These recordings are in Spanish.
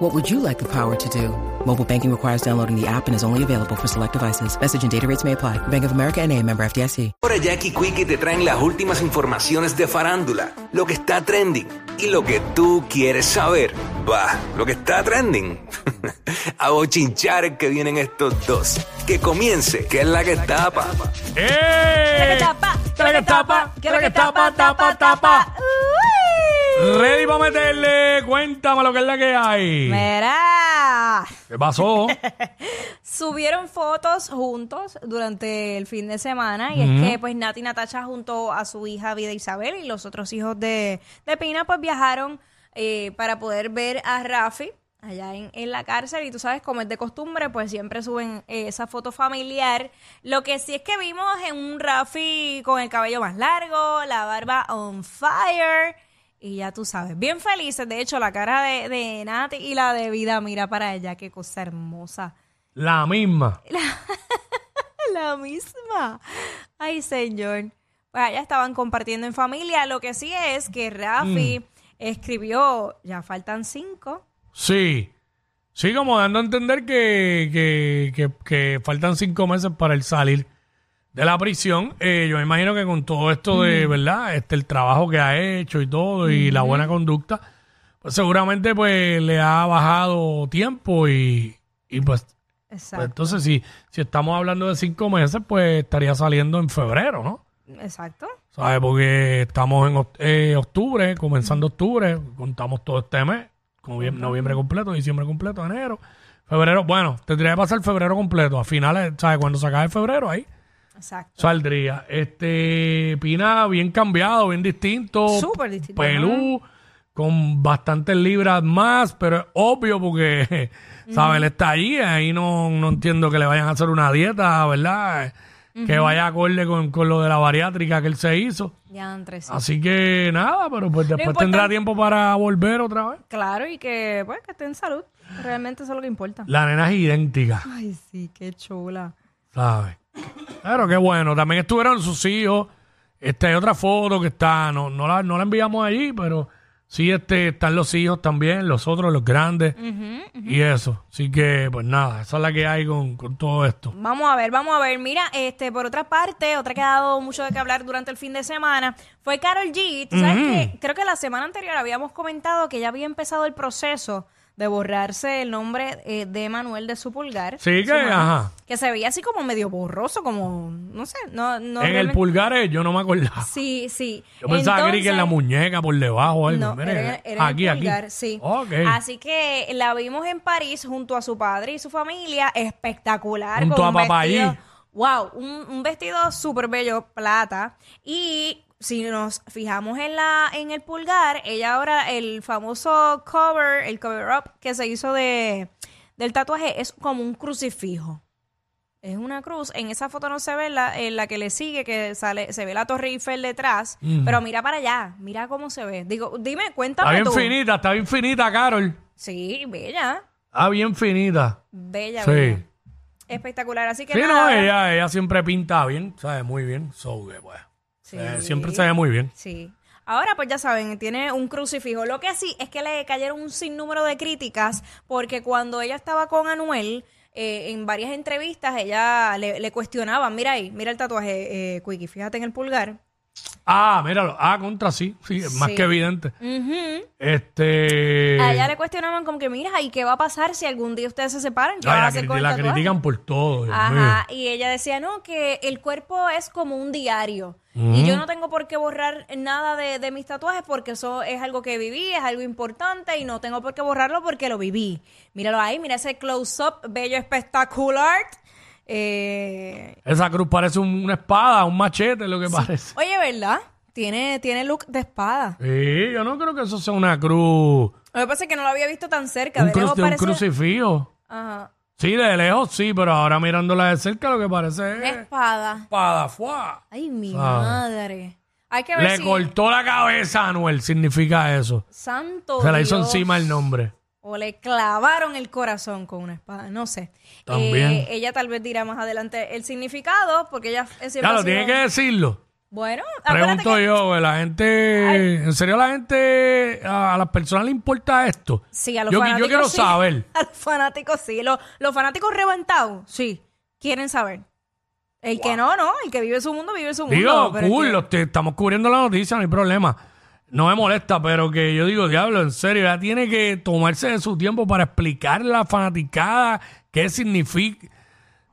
What would you like the power to do? Mobile banking requires downloading the app and is only available for select devices. Message and data rates may apply. Bank of America and a member FDIC. Ahora Jackie Quickie te traen las últimas informaciones de farándula, lo que está trending y lo que tú quieres saber. Va, lo que está trending. A bochinchar que vienen estos dos. Que comience, que es la que tapa. ¡Eh! que tapa? ¿Qué que tapa? ¿Qué ¿Qué que tapa? Tapa, tapa. Ready para meterle. Cuéntame lo que es la que hay. Mira, ¿Qué pasó? subieron fotos juntos durante el fin de semana y es que pues Nati Natacha junto a su hija Vida Isabel y los otros hijos de, de Pina pues viajaron eh, para poder ver a Rafi allá en, en la cárcel y tú sabes como es de costumbre pues siempre suben eh, esa foto familiar lo que sí es que vimos en un Rafi con el cabello más largo la barba on fire y ya tú sabes, bien felices. De hecho, la cara de, de Nati y la de Vida, mira para ella, qué cosa hermosa. La misma. La misma. Ay, señor. Pues allá estaban compartiendo en familia. Lo que sí es que Rafi escribió, ya faltan cinco. Sí. Sí, como dando a entender que, que, que, que faltan cinco meses para el salir de la prisión. Eh, yo me imagino que con todo esto de, ¿verdad? Este, el trabajo que ha hecho y todo, y la buena conducta, pues seguramente pues le ha bajado tiempo y, y pues, pues, entonces si, si estamos hablando de cinco meses, pues estaría saliendo en febrero, ¿no? Exacto. ¿Sabes? Porque estamos en eh, octubre, comenzando octubre, contamos todo este mes, como bien- noviembre completo, diciembre completo, enero, febrero. Bueno, tendría que pasar febrero completo, a finales, ¿sabes? Cuando se acabe febrero, ahí Exacto. saldría. Este, Pina bien cambiado, bien distinto. Súper distinto. Pelú, con bastantes libras más, pero es obvio porque, ¿sabes? Él está allí, ahí no, no entiendo que le vayan a hacer una dieta, ¿verdad? Que vaya acorde con, con lo de la bariátrica que él se hizo. Ya entre sí. Así que nada, pero pues después tendrá tiempo para volver otra vez. Claro, y que, pues, que esté en salud. Realmente eso es lo que importa. La nena es idéntica, Ay, sí, qué chula. ¿sabes? Pero qué bueno, también estuvieron sus hijos. Este, hay otra foto que está, no, no, la, no la enviamos allí, pero sí este, están los hijos también, los otros, los grandes, y eso. Así que, pues nada, esa es la que hay con, con todo esto. Vamos a ver, vamos a ver. Mira, este, por otra parte, otra que ha dado mucho de qué hablar durante el fin de semana fue Carol G. Tú sabes que creo que la semana anterior habíamos comentado que ya había empezado el proceso de borrarse el nombre eh, de Manuel de su pulgar. Sí, que, mano, ajá. Que se veía así como medio borroso, como, no sé, no, no. en el pulgar eh, yo no me acordaba. Sí, sí. Yo pensaba que en la muñeca por debajo algo. no, Mire, era, era aquí, en el pulgar, aquí. sí. Ok. Así que la vimos en París junto a su padre y su familia, espectacular. Junto con a papá. Wow, un, un vestido súper bello, plata. Y si nos fijamos en la en el pulgar, ella ahora, el famoso cover, el cover up que se hizo de del tatuaje es como un crucifijo. Es una cruz. En esa foto no se ve la, en la que le sigue, que sale, se ve la Torre Eiffel detrás. Pero mira para allá, mira cómo se ve. Digo, dime, Está cuéntame bien tú. finita, está bien finita, Carol. Sí, bella. Está bien finita. Bella, Sí. bella. Espectacular. Así que Sí, nada, no, ella, ella siempre pinta bien, sabe muy bien. So, que, pues, Sí. eh, siempre se ve muy bien. Sí. Ahora, pues ya saben, tiene un crucifijo. Lo que sí es que le cayeron un sinnúmero de críticas porque cuando ella estaba con Anuel, eh, en varias entrevistas, ella le, le cuestionaba, mira ahí, mira el tatuaje, eh, Quickie, fíjate en el pulgar. Ah, míralo. Ah, contra sí. Sí, es más Sí. que evidente. Ujú. Este. A ella le cuestionaban como que, mira, ¿y qué va a pasar si algún día ustedes se separan? ¿Qué Ay, van a la, hacer criti- con el la tatuaje? critican por todo, Dios Ajá, mío. y ella decía, no, que el cuerpo es como un diario. Y yo no tengo por qué borrar nada de, de mis tatuajes porque eso es algo que viví, es algo importante y no tengo por qué borrarlo porque lo viví. Míralo ahí, mira ese close-up bello espectacular. Eh, Esa cruz parece un- una espada, un machete, lo que parece. oye, ¿verdad? Tiene, tiene look de espada. Sí, yo no creo que eso sea una cruz. Lo que pasa es que no lo había visto tan cerca. Un, de lejos cruz, un parece- crucifijo. Ajá. Sí, de lejos sí, pero ahora mirándola de cerca lo que parece es espada. espada. ¡fua! Ay, mi madre. Hay que ver Le si... cortó la cabeza a Anuel, significa eso. Santo Se la hizo Dios. encima el nombre. O le clavaron el corazón con una espada, no sé. También. Eh, ella tal vez dirá más adelante el significado, porque ella es sido- tiene que decirlo. Bueno, Pregunto que- yo, la gente, ¿en serio la gente, a, a las personas le importa esto? Sí, a los yo, fanáticos yo quiero sí. saber. A los fanáticos sí. Los, los fanáticos reventados, sí. Quieren saber. El que no, no. El que vive su mundo, vive su mundo. Digo, cool, que- estamos cubriendo la noticia, no hay problema. No me molesta, pero que yo digo, diablo, en serio, ya tiene que tomarse de su tiempo para explicarle a la fanaticada qué significa.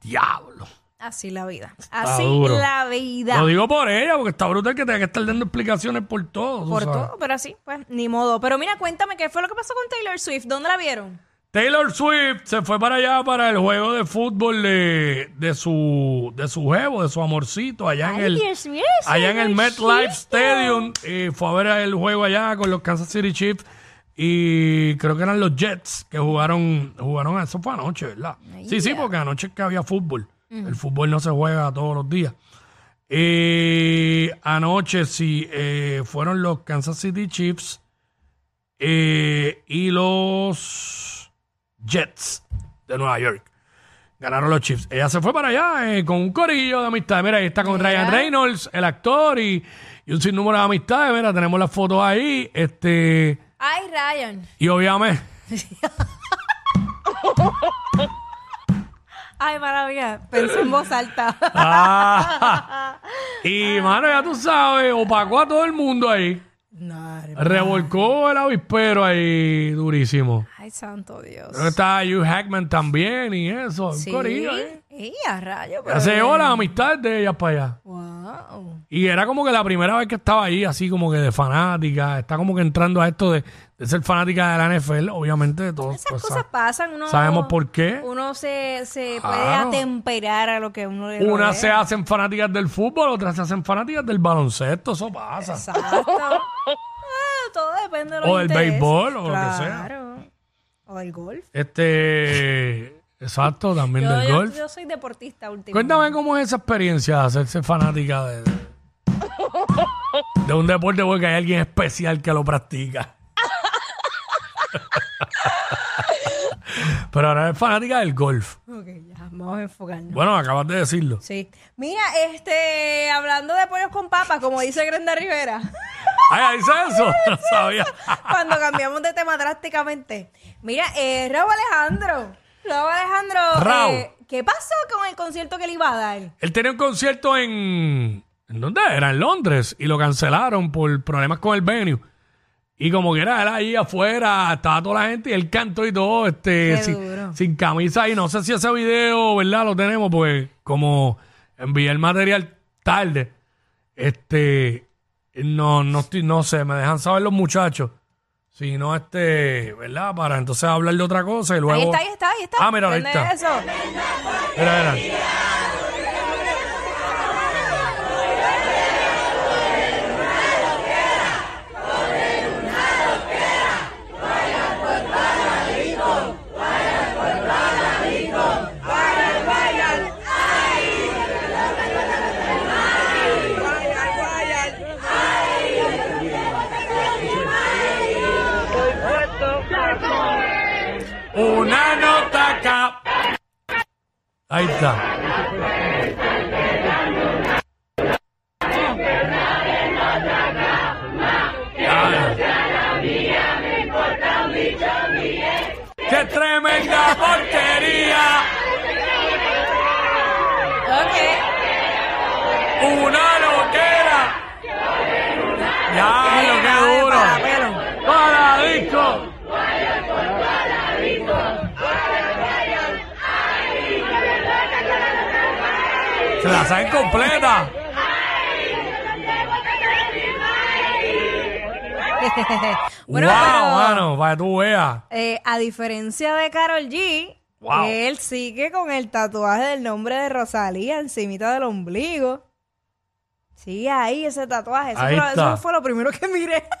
Diablo. Así la vida. Así duro. la vida. Lo digo por ella, porque está brutal que tenga que estar dando explicaciones por todo. Por todo, pero así, pues, ni modo. Pero mira, cuéntame, ¿qué fue lo que pasó con Taylor Swift? ¿Dónde la vieron? Taylor Swift se fue para allá para el juego de fútbol de, de su de su jevo, de su amorcito, allá en el mío, allá en el MetLife. Stadium y fue a ver el juego allá con los Kansas City Chiefs y creo que eran los Jets que jugaron jugaron eso fue anoche, ¿verdad? sí, sí, porque anoche es que había fútbol. El fútbol no se juega todos los días. Anoche sí eh, fueron los Kansas City Chiefs eh, y los Jets de Nueva York. Ganaron los Chiefs. Ella se fue para allá eh, con un corillo de amistades. Mira, ahí está con Mira. Ryan Reynolds, el actor, y, y un sinnúmero de amistades. Mira, tenemos las fotos ahí. Este, Ay, Ryan. y obviamente, Ay, maravilla. Pensé en voz alta. ah, y mano, ya tú sabes, opacó a todo el mundo ahí. No, Revolcó el avispero ahí durísimo. Ay, santo Dios. Que está Hugh Hackman también y eso. Un Sí. corillo, ¿eh? Y a rayo, pero se bien. llevó las amistades de ellas para allá. Wow. Y era como que la primera vez que estaba ahí, así como que de fanática. Está como que entrando a esto de, de ser fanática de la NFL, obviamente. de Todos, Esas pues, cosas sa- pasan. Uno, sabemos por qué. Uno se, se puede Claro. atemperar a lo que uno le Unas se hacen fanáticas del fútbol, otras se hacen fanáticas del baloncesto. Eso pasa. Exacto. Ah, todo depende de los O del intereses. béisbol, o lo que sea. Claro. O del golf. Este. Exacto, también Yo, del yo- golf. yo soy deportista últimamente. Cuéntame cómo es esa experiencia de hacerse fanática de, de un deporte porque hay alguien especial que lo practica. Pero ahora es fanática del golf. Ok, ya, vamos a enfocarnos. Bueno, acabas de decirlo. Sí. Mira, este, hablando de pollos con papas, como dice Grenda Rivera, Ay, dice eso. No sabía. cuando cambiamos de tema drásticamente. Mira, eh, Raúl Alejandro. Raúl Alejandro, eh, ¿qué pasó con el concierto que le iba a dar? Él tenía un concierto en. ¿En dónde era? En Londres. Y lo cancelaron por problemas con el venue. Y como que era él ahí afuera, estaba toda la gente y él cantó y todo, este, Qué sin, sin camisa. Y no sé si ese video, ¿verdad? Lo tenemos, pues como envié el material tarde, este, no, no, estoy- no sé, me dejan saber los muchachos. Si no, este, ¿verdad? Para entonces hablar de otra cosa y luego. Ahí está, ahí está, ahí está. Ah, mira, ahí Prende está. Eso. Mira, mira. Una nota acá. Ahí está. ¡Qué tremenda porquería! Ok. ¡Una loquera! ¡Ya, lo que duro! ¡Para disco! Se la saben completa. Bueno, wow, pero- mano, para que tú veas. Eh, a diferencia de Carol G, Wow. él sigue con el tatuaje del nombre de Rosalía encimita del ombligo. Sigue ahí ese tatuaje. Eso, Ahí fue, está. eso fue lo primero que miré.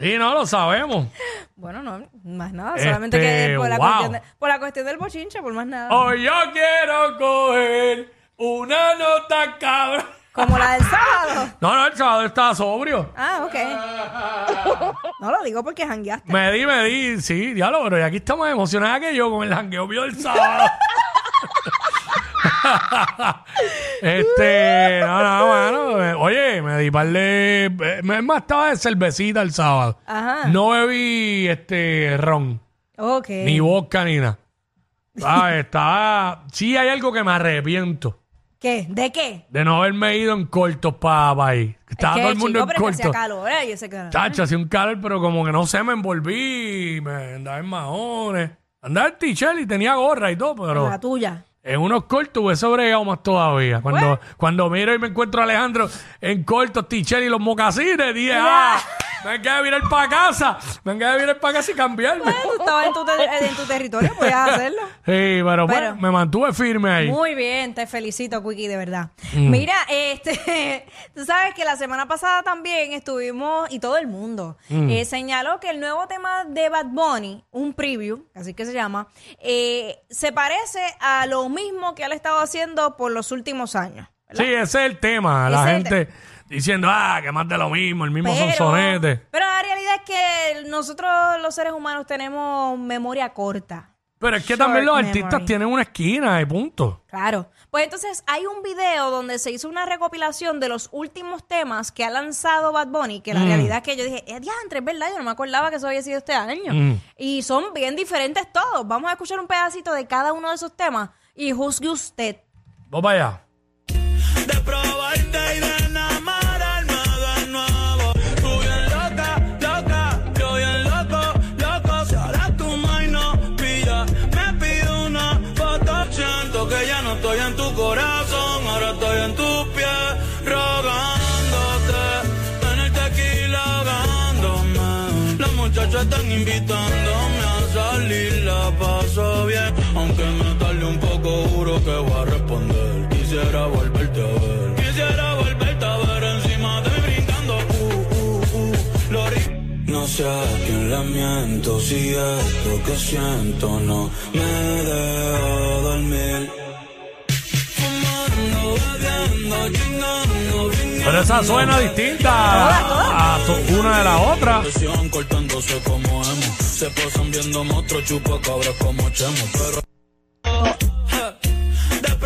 Y no lo sabemos. Bueno, no, más nada. Solamente Este, que por la, wow. cuestión de- por la cuestión del bochinche, por más nada. Hoy yo quiero coger una nota cabra. Como la del sábado. No, no, el sábado estaba sobrio. Ah, ok. No lo digo porque jangueaste. Me di, me di, sí, diablo, pero y aquí estamos emocionados que yo con el jangueo mío del sábado. este, no, no, mano. eh, Oye, me di par de. eh, Me más estaba de cervecita el sábado. Ajá. No bebí este ron, Ok. ni vodka, ni nada. ¿Sabes? Estaba. Sí, hay algo que me arrepiento ¿Qué? ¿De qué? de no haberme ido en cortos para ahí. Estaba todo el mundo chico, en pero es que hacía calor, ¿eh? Yo sé que... Chacho, hacía un calor, pero como que no sé, me envolví, me andaba en mahones. Andaba en t-shirt y tenía gorra y todo, pero La tuya. En unos cortos hubiese bregado más todavía. Cuando, cuando miro y me encuentro a Alejandro en cortos, t-shirt y los mocasines, dije, ah, me quedé virar para casa, me quedé virar para casa y cambiarme. Tú estabas en tu, te- en tu territorio, podías hacerlo. Sí, pero, pues, Pero- me mantuve firme ahí. Muy bien, te felicito, Quickie, de verdad. Mm. Mira, este, tú sabes que la semana pasada también estuvimos, y todo el mundo, Mm. eh, señaló que el nuevo tema de Bad Bunny, un preview, así que se llama, eh, se parece a lo mismo que él ha estado haciendo por los últimos años. Sí, ese es el tema. La Ese es el gente diciendo, ah, que más de lo mismo, el mismo Pero, sonsonete. pero la realidad es que nosotros los seres humanos tenemos memoria corta. Pero es que también los Short artistas memory. tienen una esquina y punto. Claro. Pues entonces hay un video donde se hizo una recopilación de los últimos temas que ha lanzado Bad Bunny, que la Mm. realidad es que yo dije, es diantre, es verdad, yo no me acordaba que eso había sido este año. Mm. Y son bien diferentes todos. Vamos a escuchar un pedacito de cada uno de esos temas y juzgue usted. Vamos para No sé a quién le miento, si esto que siento no me deja dormir. Fumando, bebiendo, chingando, brincando. Pero esa suena distinta a, a su- una de la otra. Presión cortándose como emo. Se pasan viendo monstruos, chupa cabras como chemo. Pero.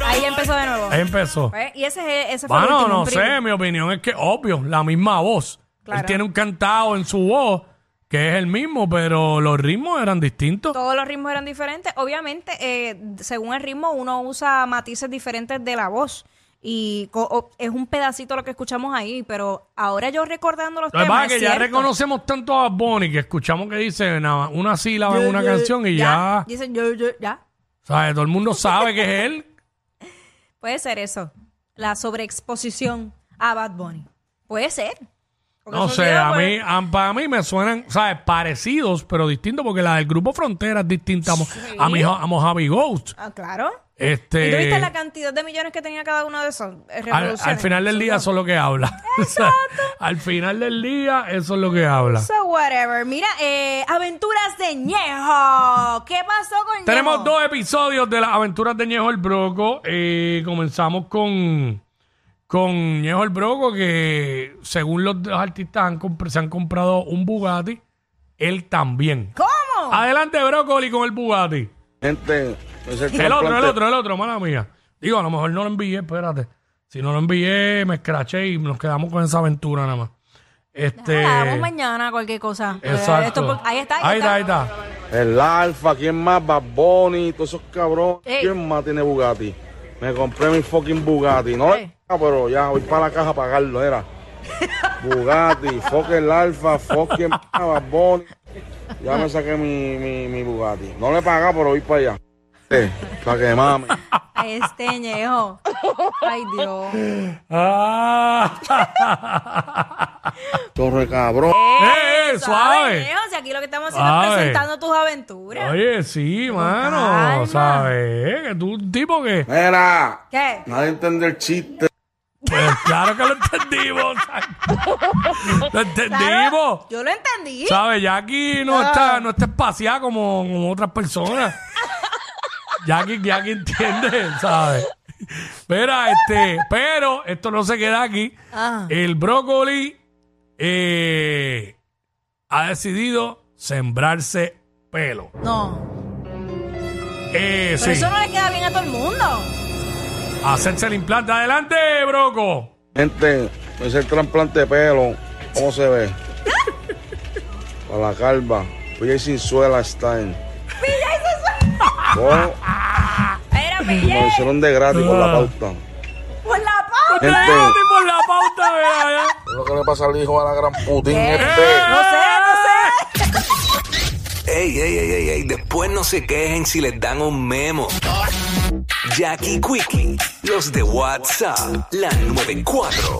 Ahí empezó de nuevo. Ahí empezó. Pues, Y ese, es- ese fue el Bueno, último. no sé, mi opinión es que obvio, la misma voz. Claro. Él tiene un cantado en su voz que es el mismo, pero los ritmos eran distintos. Todos los ritmos eran diferentes. Obviamente, eh, según el ritmo, uno usa matices diferentes de la voz. Y co- o- es un pedacito lo que escuchamos ahí, pero ahora yo recordando los Lo temas. es que es ya reconocemos tanto a Bonnie que escuchamos que dice nada, una sílaba en una canción y ya, Dicen yo, yo, ya. ¿sabes? Todo el mundo sabe que es él. Puede ser eso. La sobreexposición a Bad Bunny. Puede ser. Porque No sé, a pues, mí, a- para mí me suenan, ¿sabes? Parecidos, pero distintos, porque la del grupo Frontera es distinta a, Mo- a, mi, a Mojave Ghost. Ah, claro. Este, ¿Y tú viste la cantidad de millones que tenía cada uno de esos? eh, al, final del día eso es lo que habla. O sea, al final del día eso es lo que habla. So whatever. Mira, eh, aventuras de Ñejo. ¿Qué pasó con Tenemos Ñejo? dos episodios de las aventuras de Ñejo el Broco. Eh, comenzamos con, con Ñejo el Broco, que según los, los artistas han se han comprado un Bugatti. Él también. ¿Cómo? Adelante, Brócoli, con el Bugatti. Gente, es el, El otro, el otro, el otro, mala mía. Digo, a lo mejor no lo envié, espérate. Si no lo envié, me escraché y nos quedamos con esa aventura nada más. Este. Damos mañana, cualquier cosa. Exacto. esto por- ahí está, ahí, Ahí está, ahí está. El Alfa, ¿quién más? Bad Bunny, todos esos cabrones. Ey. ¿Quién más tiene Bugatti? Me compré mi fucking Bugatti. No, Ey. Ah, pero ya voy para la caja a pagarlo, era. Bugatti, fuck el Alfa, fuck quién más, Bad Bunny. Ya me saqué mi, mi, mi Bugatti. No le he pagado, pero voy para allá. Eh, para que mame. Este Ñejo. Ay, Dios. Ah. Torre cabrón. ¡Eh, eh, suave! Ñejo, si aquí lo que estamos haciendo Suave. es presentando tus aventuras. Oye, sí, mano. calma. ¿Sabes? Que tú, un tipo que. Mira, ¿Qué? nadie entiende el chiste. Pues Pues claro que lo entendimos. lo entendimos. Yo lo entendí. ¿Sabes? Jackie no está, no está espaciada como, como otras personas. Jackie, Jackie entiende, ¿sabes? Mira, este, pero esto no se queda aquí. Ah. El brócoli eh, ha decidido sembrarse pelo. No. Eh, Pero sí, eso no le queda bien a todo el mundo. hacerse el implante. Adelante, broco. Gente, me hice el trasplante de pelo. ¿Cómo se ve? Para la calva. Villa sin suela está en. Lo hicieron de gratis por la pauta. por la pauta. Gente. Por la pauta, vea, ya. ¿Qué es lo que le pasa al hijo a la gran putín ¿Qué? este? No sé, no sé. Ey, ey, ey, ey, ey, después no se quejen si les dan un memo. Jackie Quickie, los de WhatsApp, la 94.